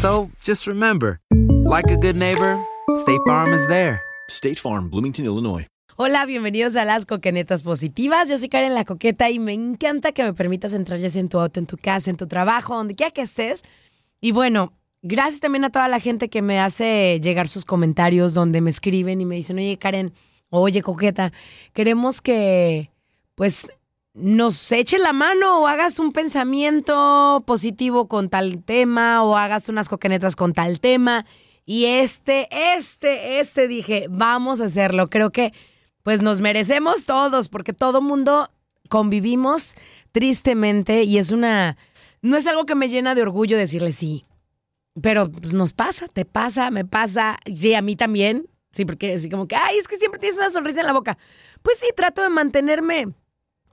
So just remember, like a good neighbor, State Farm is there. State Farm, Bloomington, Illinois. Hola, bienvenidos a las Coquenetas Positivas. Yo soy Karen La Coqueta y me encanta que me permitas entrar ya sea en tu auto, en tu casa, en tu trabajo, donde quiera que estés. Y bueno, gracias también a toda la gente que me hace llegar sus comentarios, donde me escriben y me dicen, oye Karen, oye Coqueta, queremos que pues nos eche la mano o hagas un pensamiento positivo con tal tema o hagas unas coquenetas con tal tema. Y este, este, este dije, vamos a hacerlo. Creo que pues nos merecemos todos, porque todo mundo convivimos tristemente y es una, no es algo que me llena de orgullo decirle sí, pero pues, nos pasa, te pasa, me pasa, sí, a mí también, sí, porque así como que, ay, es que siempre tienes una sonrisa en la boca. Pues sí, trato de mantenerme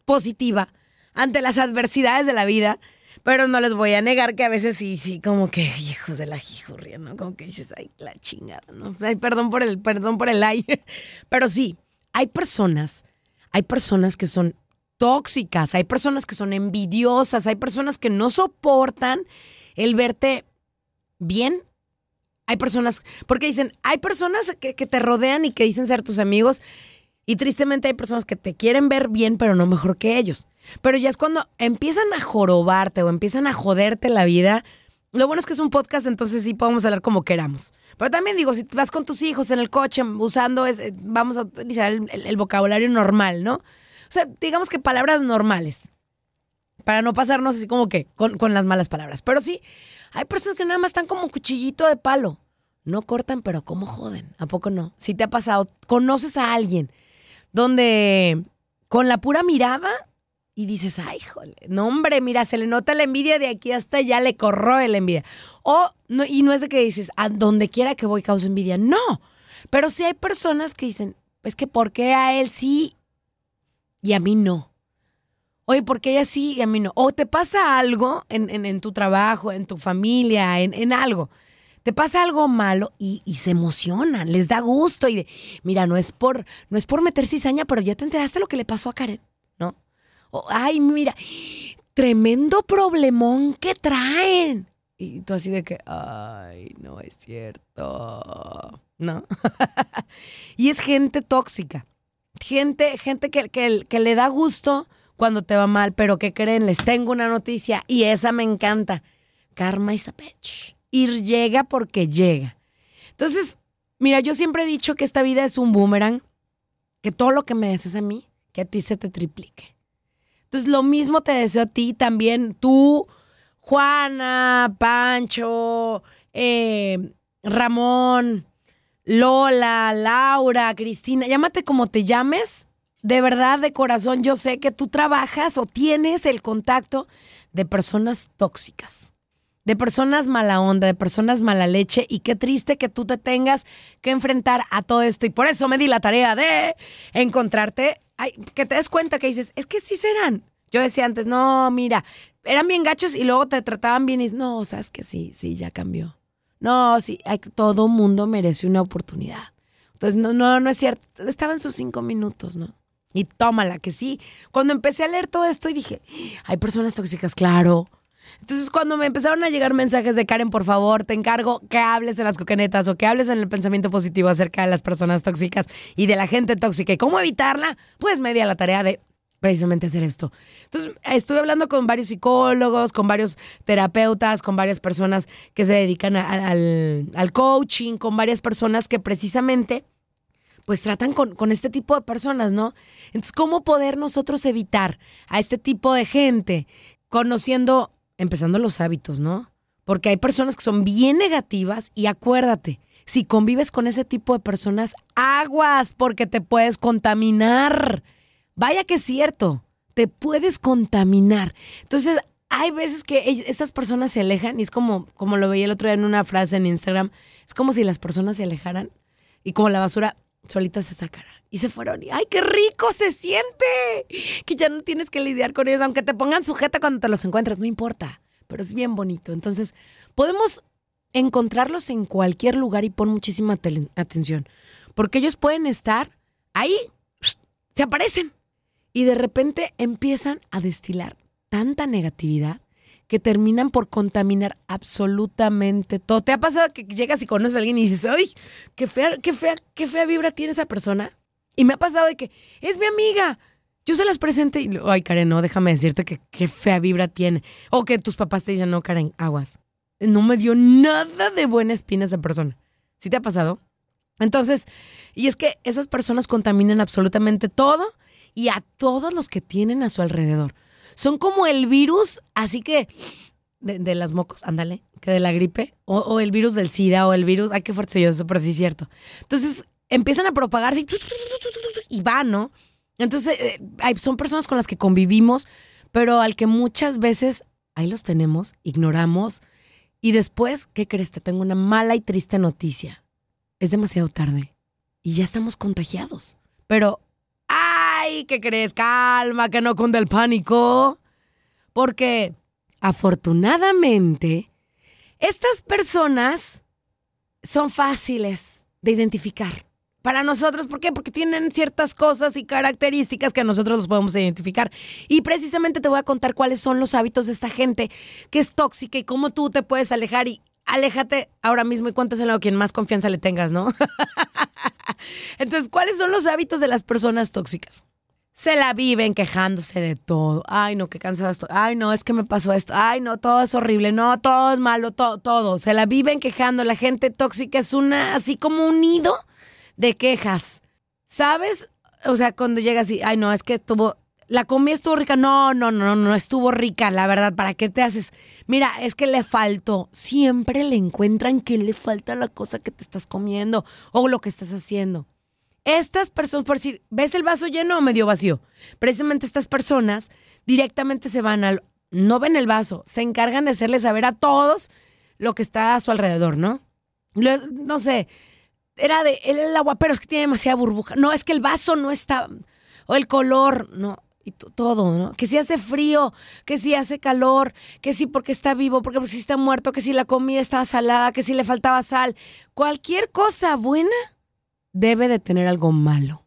positiva ante las adversidades de la vida. Pero no les voy a negar que a veces sí, sí, como que hijos de la jijurria, ¿no? Como que dices, ay, la chingada, ¿no? Ay, perdón por el, perdón por el ay. Pero sí, hay personas, hay personas que son tóxicas, hay personas que son envidiosas, hay personas que no soportan el verte bien. Hay personas, porque dicen, hay personas que, que te rodean y que dicen ser tus amigos y tristemente hay personas que te quieren ver bien, pero no mejor que ellos. Pero ya es cuando empiezan a jorobarte o empiezan a joderte la vida. Lo bueno es que es un podcast, entonces sí podemos hablar como queramos. Pero también digo, si vas con tus hijos en el coche usando, eh, vamos a utilizar el, el- el vocabulario normal, ¿no? O sea, digamos que palabras normales. Para no pasarnos así como que con, con las malas palabras. Pero sí, hay personas que nada más están como cuchillito de palo. No cortan, pero ¿cómo joden? ¿A poco no? Si te ha pasado, conoces a alguien donde con la pura mirada y dices, ay, jole, no hombre, mira, se le nota la envidia de aquí hasta allá, le corroe la envidia. O, no, y no es de que dices, a donde quiera que voy causa envidia, no. Pero sí hay personas que dicen, es que ¿por qué a él sí y a mí no? Oye, ¿por qué ella sí y a mí no? O te pasa algo en, en- en tu trabajo, en tu familia, en, en algo. Te pasa algo malo y, se emocionan, les da gusto y mira, no es por, no es por cizaña, pero ya te enteraste lo que le pasó a Karen, ¿no? Ay, mira, tremendo problemón que traen. Y tú así de que, ay, no es cierto, ¿no? y es gente tóxica, gente, gente que, que, que le da gusto cuando te va mal, pero que creen, les tengo una noticia y esa me encanta. Karma is a bitch. Ir llega porque llega. Entonces, mira, yo siempre he dicho que esta vida es un boomerang, que todo lo que me deseas a mí, que a ti se te triplique. Entonces, lo mismo te deseo a ti también, tú, Juana, Pancho, eh, Ramón, Lola, Laura, Cristina, llámate como te llames. De verdad, de corazón, yo sé que tú trabajas o tienes el contacto de personas tóxicas, de personas mala onda, de personas mala leche y qué triste que tú te tengas que enfrentar a todo esto. Y por eso me di la tarea de encontrarte, ay, que te des cuenta que dices, es que sí serán. Yo decía antes, no, mira, eran bien gachos y luego te trataban bien y dices, no, sabes que sí, sí, ya cambió. No, sí, hay, todo mundo merece una oportunidad. Entonces, no, no, no es cierto. Estaba en sus cinco minutos, ¿no? Y tómala, que sí. Cuando empecé a leer todo esto y dije, hay personas tóxicas, claro. Entonces, cuando me empezaron a llegar mensajes de Karen, por favor, te encargo que hables en las coquenetas o que hables en el pensamiento positivo acerca de las personas tóxicas y de la gente tóxica y cómo evitarla, pues me di a la tarea de precisamente hacer esto. Entonces, estuve hablando con varios psicólogos, con varios terapeutas, con varias personas que se dedican al, al, coaching, con varias personas que precisamente pues tratan con, con, este tipo de personas, ¿no? Entonces, ¿cómo poder nosotros evitar a este tipo de gente conociendo, empezando los hábitos, ¿no? Porque hay personas que son bien negativas y acuérdate, si convives con ese tipo de personas, aguas porque te puedes contaminar. Vaya que es cierto, te puedes contaminar. Entonces, hay veces que estas personas se alejan y es como, como lo veía el otro día en una frase en Instagram, es como si las personas se alejaran y como la basura solita se sacara. Y se fueron. Y, ¡Ay, qué rico se siente! Que ya no tienes que lidiar con ellos, aunque te pongan sujeta cuando te los encuentras, no importa. Pero es bien bonito. Entonces, podemos encontrarlos en cualquier lugar y pon muchísima atención. Porque ellos pueden estar ahí, se aparecen y de repente empiezan a destilar tanta negatividad que terminan por contaminar absolutamente todo. ¿Te ha pasado que llegas y conoces a alguien y dices, ¡ay, qué fea, qué fea, qué fea vibra tiene esa persona! Y me ha pasado de que es mi amiga. Yo se las presente y, ay, Karen, no, déjame decirte que qué fea vibra tiene. O que tus papás te dicen, no, Karen, aguas. No me dio nada de buena espina esa persona. ¿Sí te ha pasado? Entonces, y es que esas personas contaminan absolutamente todo y a todos los que tienen a su alrededor. Son como el virus, así que de, las mocos, ándale, que de la gripe, o, el virus del SIDA, o el virus, ay, qué fuerte soy yo, eso, pero sí es cierto. Entonces empiezan a propagarse y, van, ¿no? Entonces eh, son personas con las que convivimos, pero al que muchas veces ahí los tenemos, ignoramos, y después, ¿qué crees? Te tengo una mala y triste noticia. Es demasiado tarde y ya estamos contagiados. Pero ¿Qué crees? Calma, que no cunde el pánico. Porque afortunadamente, estas personas son fáciles de identificar. Para nosotros, ¿por qué? Porque tienen ciertas cosas y características que nosotros los podemos identificar. Y precisamente te voy a contar cuáles son los hábitos de esta gente que es tóxica y cómo tú te puedes alejar y aléjate ahora mismo y cuéntaselo a quien más confianza le tengas, ¿no? Entonces, ¿cuáles son los hábitos de las personas tóxicas? Se la viven quejándose de todo. Ay, no, qué cansado estoy. Ay, no, es que me pasó esto. Ay, no, todo es horrible. No, todo es malo, todo, todo. Se la viven quejando. La gente tóxica es una, así como un nido de quejas. ¿Sabes? O sea, cuando llega así, ay, no, es que estuvo, la comida estuvo rica. No, no, no, no estuvo rica, la verdad. ¿Para qué te haces? Mira, es que le faltó. Siempre le encuentran que le falta la cosa que te estás comiendo o lo que estás haciendo. Estas personas, por decir, ¿ves el vaso lleno o medio vacío? Precisamente estas personas directamente se van al, no ven el vaso, se encargan de hacerle saber a todos lo que está a su alrededor, ¿no? No sé, era de el, agua, pero es que tiene demasiada burbuja. No, es que el vaso no está, o el color, no, y todo, ¿no? Que si hace frío, que si hace calor, que si porque está vivo, porque, porque si está muerto, que si la comida estaba salada, que si le faltaba sal. Cualquier cosa buena debe de tener algo malo.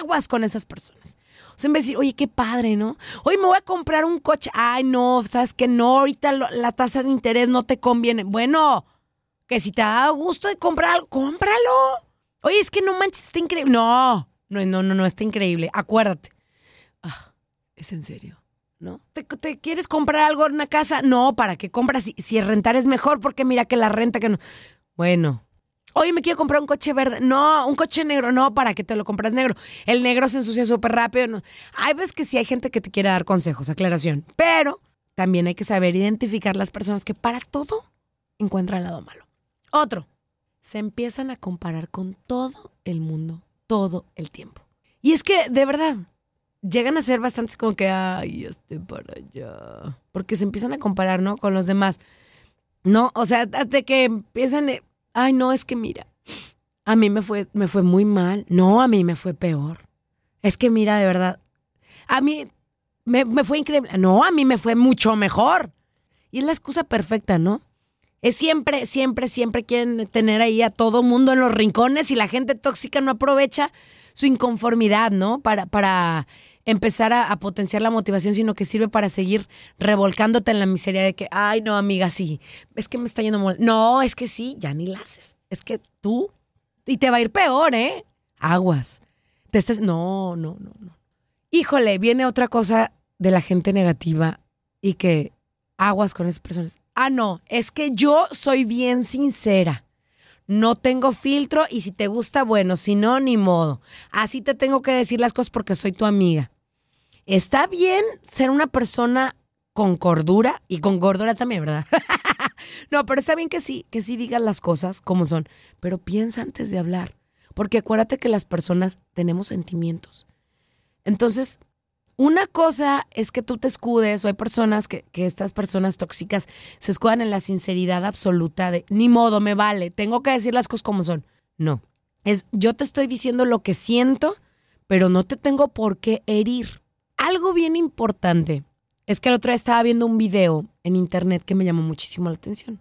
Aguas con esas personas. O sea, en vez de decir, oye, qué padre, ¿no? Hoy me voy a comprar un coche. Ay, no, sabes que no, ahorita la tasa de interés no te conviene. Bueno, que si te da gusto de comprar algo, cómpralo. Oye, es que no manches, está increíble. No, no, no, no, no, está increíble. Acuérdate. Ah, es en serio. ¿No? ¿Te, quieres comprar algo en una casa? No, ¿para qué compras? Si, si rentar es mejor, porque mira que la renta que no. Bueno, Oye, me quiero comprar un coche verde. No, un coche negro. No, para que te lo compras negro. El negro se ensucia súper rápido. Hay veces que sí hay gente que te quiere dar consejos, aclaración. Pero también hay que saber identificar las personas que para todo encuentran el lado malo. Otro, se empiezan a comparar con todo el mundo, todo el tiempo. Y es que, de verdad, llegan a ser bastantes como que, ay, este para allá. Porque se empiezan a comparar, ¿no? Con los demás. No, o sea, de que empiezan, ay, no, es que mira, a mí me fue, me fue muy mal. No, a mí me fue peor. Es que mira, de verdad, a mí me, me fue increíble. No, a mí me fue mucho mejor. Y es la excusa perfecta, ¿no? Es siempre, siempre, siempre quieren tener ahí a todo mundo en los rincones y la gente tóxica no aprovecha su inconformidad, ¿no? Para, para empezar a, potenciar la motivación, sino que sirve para seguir revolcándote en la miseria de que, ay, no, amiga, sí, es que me está yendo mal. No, es que sí, ya ni la haces. Es que tú, y te va a ir peor, ¿eh? Aguas. Te estás, no, no, no, no. Híjole, viene otra cosa de la gente negativa y que aguas con esas personas. Ah, no, es que yo soy bien sincera. No tengo filtro y si te gusta, bueno, si no, ni modo. Así te tengo que decir las cosas porque soy tu amiga. Está bien ser una persona con cordura y con gordura también, ¿verdad? no, pero está bien que sí, que sí digas las cosas como son, pero piensa antes de hablar, porque acuérdate que las personas tenemos sentimientos. Entonces, una cosa es que tú te escudes, o hay personas que, que, estas personas tóxicas se escudan en la sinceridad absoluta de ni modo, me vale, tengo que decir las cosas como son. No, es yo te estoy diciendo lo que siento, pero no te tengo por qué herir. Algo bien importante es que la otra vez estaba viendo un video en internet que me llamó muchísimo la atención,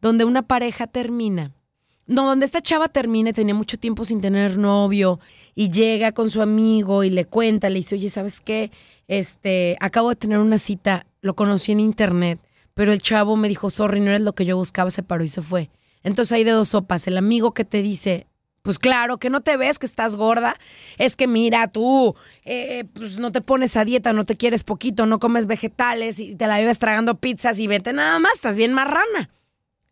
donde una pareja termina no, donde esta chava termine, tenía mucho tiempo sin tener novio y llega con su amigo y le cuenta, le dice, oye, ¿sabes qué? Este, acabo de tener una cita, lo conocí en internet, pero el chavo me dijo, sorry, no eres lo que yo buscaba, se paró y se fue. Entonces hay de dos sopas, el amigo que te dice, pues claro, que no te ves, que estás gorda, es que mira, tú, eh, pues no te pones a dieta, no te quieres poquito, no comes vegetales y te la vives tragando pizzas y vete nada más, estás bien marrana.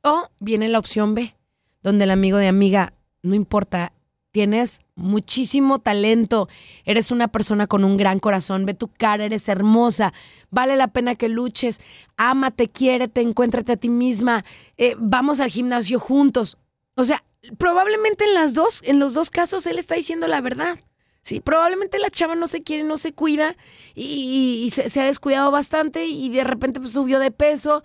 O viene la opción B donde el amigo de amiga, no importa, tienes muchísimo talento, eres una persona con un gran corazón, ve tu cara, eres hermosa, vale la pena que luches, ámate, quiérete, encuéntrate a ti misma, eh, vamos al gimnasio juntos. O sea, probablemente en las dos, en los dos casos él está diciendo la verdad. Sí, probablemente la chava no se quiere, no se cuida y, y se, ha descuidado bastante y de repente pues, subió de peso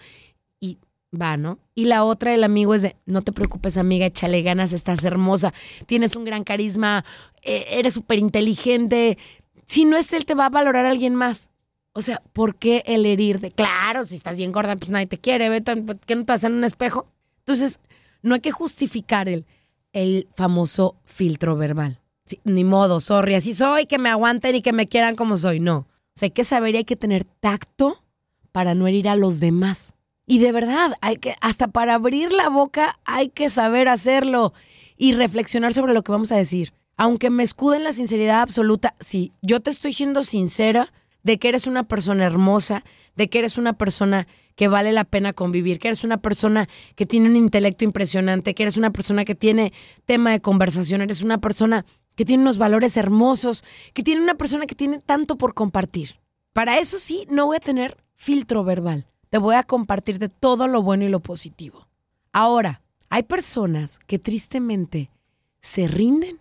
va, ¿no? Y la otra, el amigo es de, no te preocupes amiga, échale ganas, estás hermosa, tienes un gran carisma, eh, eres súper inteligente. Si no es él, te va a valorar alguien más. O sea, ¿por qué el herir de, claro, si estás bien gorda, pues nadie te quiere, ¿ve? ¿qué no te hacen un espejo? Entonces, no hay que justificar el, el famoso filtro verbal. ni modo, sorry, así soy, que me aguanten y que me quieran como soy. No. O sea, hay que saber y hay que tener tacto para no herir a los demás. Y de verdad, hay que, hasta para abrir la boca hay que saber hacerlo y reflexionar sobre lo que vamos a decir. Aunque me escude en la sinceridad absoluta, sí, yo te estoy siendo sincera de que eres una persona hermosa, de que eres una persona que vale la pena convivir, que eres una persona que tiene un intelecto impresionante, que eres una persona que tiene tema de conversación, eres una persona que tiene unos valores hermosos, que tiene una persona que tiene tanto por compartir. Para eso sí, no voy a tener filtro verbal te voy a compartir de todo lo bueno y lo positivo. Ahora, hay personas que tristemente se rinden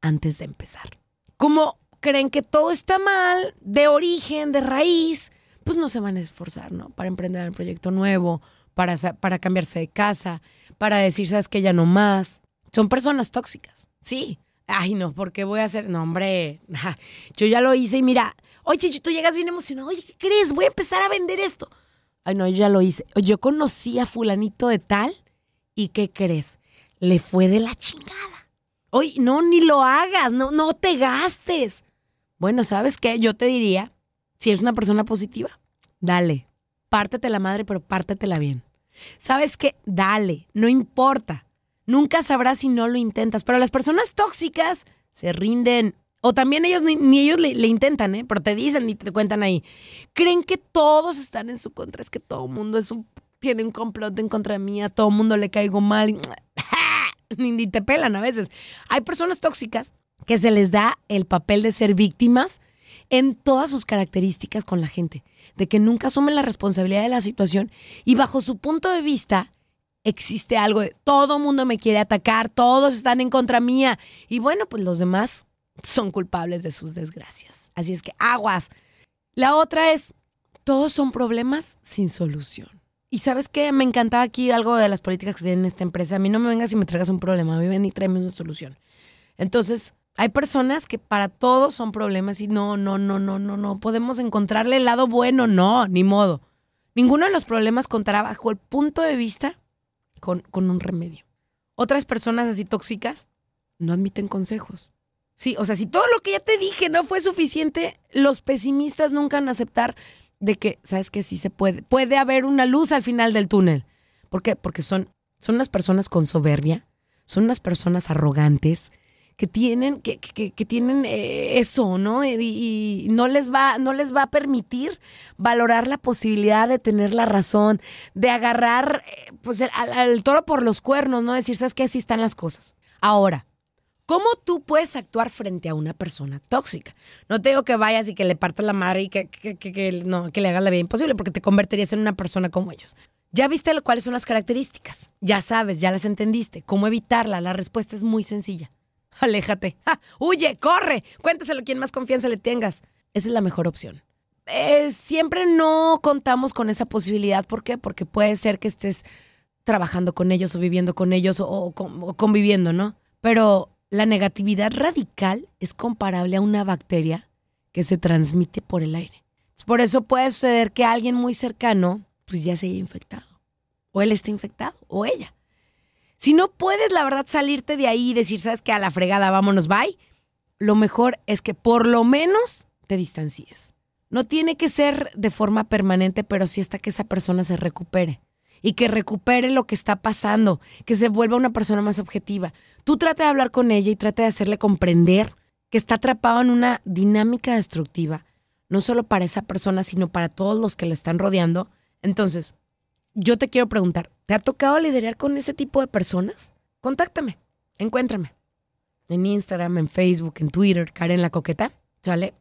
antes de empezar. Como creen que todo está mal, de origen, de raíz, pues no se van a esforzar, ¿no? Para emprender un proyecto nuevo, para, para cambiarse de casa, para decir, sabes que ya no más. Son personas tóxicas, sí. Ay, no, porque voy a hacer? No, hombre, yo ya lo hice y mira, oye, tú llegas bien emocionado, oye, ¿qué crees? Voy a empezar a vender esto. Ay, no, yo ya lo hice. Yo conocí a fulanito de tal y ¿qué crees? Le fue de la chingada. Oye, no, ni lo hagas, no, no te gastes. Bueno, ¿sabes qué? Yo te diría, si eres una persona positiva, dale, pártete la madre, pero pártetela bien. ¿Sabes qué? Dale, no importa. Nunca sabrás si no lo intentas, pero las personas tóxicas se rinden, o también ellos ni, ellos le, intentan, ¿eh? Pero te dicen y te cuentan ahí. Creen que todos están en su contra. Es que todo el mundo es un, tiene un complot en contra mí. A todo el mundo le caigo mal. Ni te pelan a veces. Hay personas tóxicas que se les da el papel de ser víctimas en todas sus características con la gente. De que nunca asumen la responsabilidad de la situación y bajo su punto de vista existe algo de todo mundo me quiere atacar, todos están en contra mía. Y bueno, pues los demás son culpables de sus desgracias. Así es que aguas. La otra es, todos son problemas sin solución. Y sabes qué, me encantaba aquí algo de las políticas que tienen esta empresa. A mí no me vengas y me traigas un problema, a mí ven y tráeme una solución. Entonces, hay personas que para todos son problemas y no, no, no, no, no, no. Podemos encontrarle el lado bueno, no, ni modo. Ninguno de los problemas contará bajo el punto de vista con, con un remedio. Otras personas así tóxicas no admiten consejos. Sí, o sea, si todo lo que ya te dije no fue suficiente, los pesimistas nunca van a aceptar de que, ¿sabes que Sí se puede. Puede haber una luz al final del túnel. ¿Por qué? Porque son, son unas personas con soberbia, son unas personas arrogantes que tienen, que, que, que tienen eh, eso, ¿no? Y, no, les va, no les va a permitir valorar la posibilidad de tener la razón, de agarrar eh, pues al, toro por los cuernos, ¿no? Decir, ¿sabes qué? Así están las cosas. Ahora, ¿Cómo tú puedes actuar frente a una persona tóxica? No te digo que vayas y que le partas la madre y que, no, que le hagas la vida imposible, porque te convertirías en una persona como ellos. Ya viste cuáles son las características. Ya sabes, ya las entendiste. ¿Cómo evitarla? La respuesta es muy sencilla. Aléjate. Huye, corre. Cuéntaselo quien más confianza le tengas. Esa es la mejor opción. Eh, siempre no contamos con esa posibilidad. ¿Por qué? Porque puede ser que estés trabajando con ellos o viviendo con ellos o, o conviviendo, ¿no? Pero la negatividad radical es comparable a una bacteria que se transmite por el aire. Por eso puede suceder que alguien muy cercano pues ya se haya infectado. O él esté infectado, o ella. Si no puedes, la verdad, salirte de ahí y decir, sabes que a la fregada, vámonos, bye, lo mejor es que por lo menos te distancies. No tiene que ser de forma permanente, pero sí hasta que esa persona se recupere y que recupere lo que está pasando, que se vuelva una persona más objetiva. Tú trata de hablar con ella y trata de hacerle comprender que está atrapado en una dinámica destructiva, no solo para esa persona, sino para todos los que lo están rodeando. Entonces, yo te quiero preguntar, ¿te ha tocado liderar con ese tipo de personas? Contáctame, encuéntrame. En Instagram, en Facebook, en Twitter, Karen la Coqueta, ¿sale?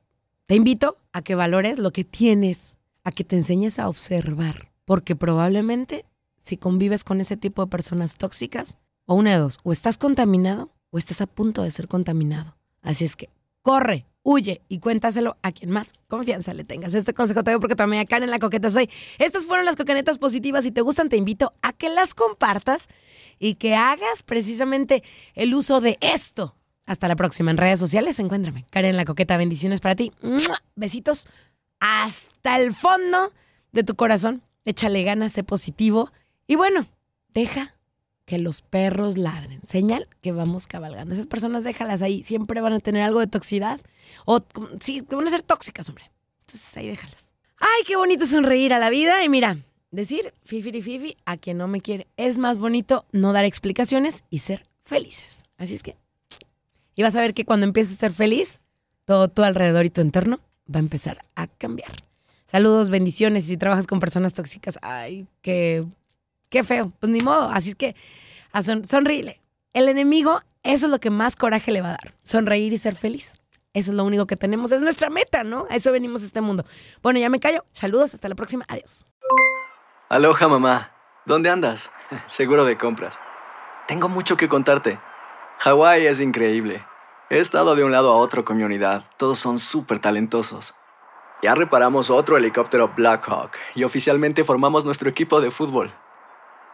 Te invito a que valores lo que tienes, a que te enseñes a observar porque probablemente si convives con ese tipo de personas tóxicas, o una de dos, o estás contaminado o estás a punto de ser contaminado. Así es que corre, huye y cuéntaselo a quien más confianza le tengas. Este consejo te doy porque también acá en la coqueta soy. Estas fueron las coquenetas positivas. Si te gustan, te invito a que las compartas y que hagas precisamente el uso de esto. Hasta la próxima. En redes sociales, encuéntrame. Karen la coqueta, bendiciones para ti. Besitos hasta el fondo de tu corazón échale ganas, sé positivo. Y bueno, deja que los perros ladren. Señal que vamos cabalgando. Esas personas déjalas ahí. Siempre van a tener algo de toxicidad. O sí, van a ser tóxicas, hombre. Entonces ahí déjalas. Ay, qué bonito sonreír a la vida. Y mira, decir fifi fifi a quien no me quiere. Es más bonito no dar explicaciones y ser felices. Así es que. Y vas a ver que cuando empieces a ser feliz, todo tu alrededor y tu entorno va a empezar a cambiar. Saludos, bendiciones. Y si trabajas con personas tóxicas, ay, qué, qué feo. Pues ni modo. Así es que sonríele. El enemigo, eso es lo que más coraje le va a dar. Sonreír y ser feliz. Eso es lo único que tenemos. Es nuestra meta, ¿no? A eso venimos a este mundo. Bueno, ya me callo. Saludos. Hasta la próxima. Adiós. Aloha, mamá. ¿Dónde andas? Seguro de compras. Tengo mucho que contarte. Hawái es increíble. He estado de un lado a otro con mi unidad. Todos son súper talentosos. Ya reparamos otro helicóptero Blackhawk y oficialmente formamos nuestro equipo de fútbol.